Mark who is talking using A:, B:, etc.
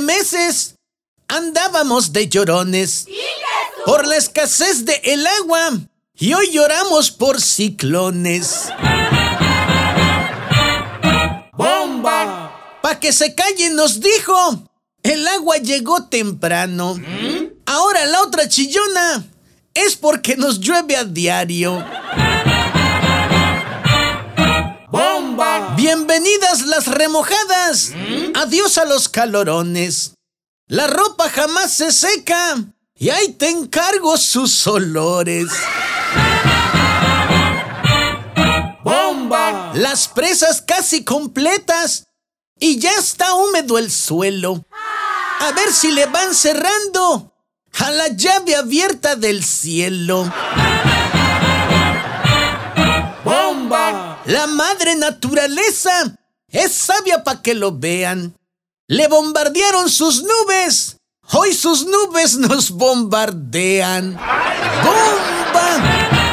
A: meses andábamos de llorones por la escasez de el agua y hoy lloramos por ciclones. ¡Bomba! Pa' que se calle nos dijo, el agua llegó temprano. Ahora la otra chillona es porque nos llueve a diario. Bienvenidas las remojadas. Adiós a los calorones. La ropa jamás se seca. Y ahí te encargo sus olores. ¡Bomba! Las presas casi completas. Y ya está húmedo el suelo. A ver si le van cerrando a la llave abierta del cielo. La madre naturaleza es sabia para que lo vean. Le bombardearon sus nubes. Hoy sus nubes nos bombardean. ¡Bomba!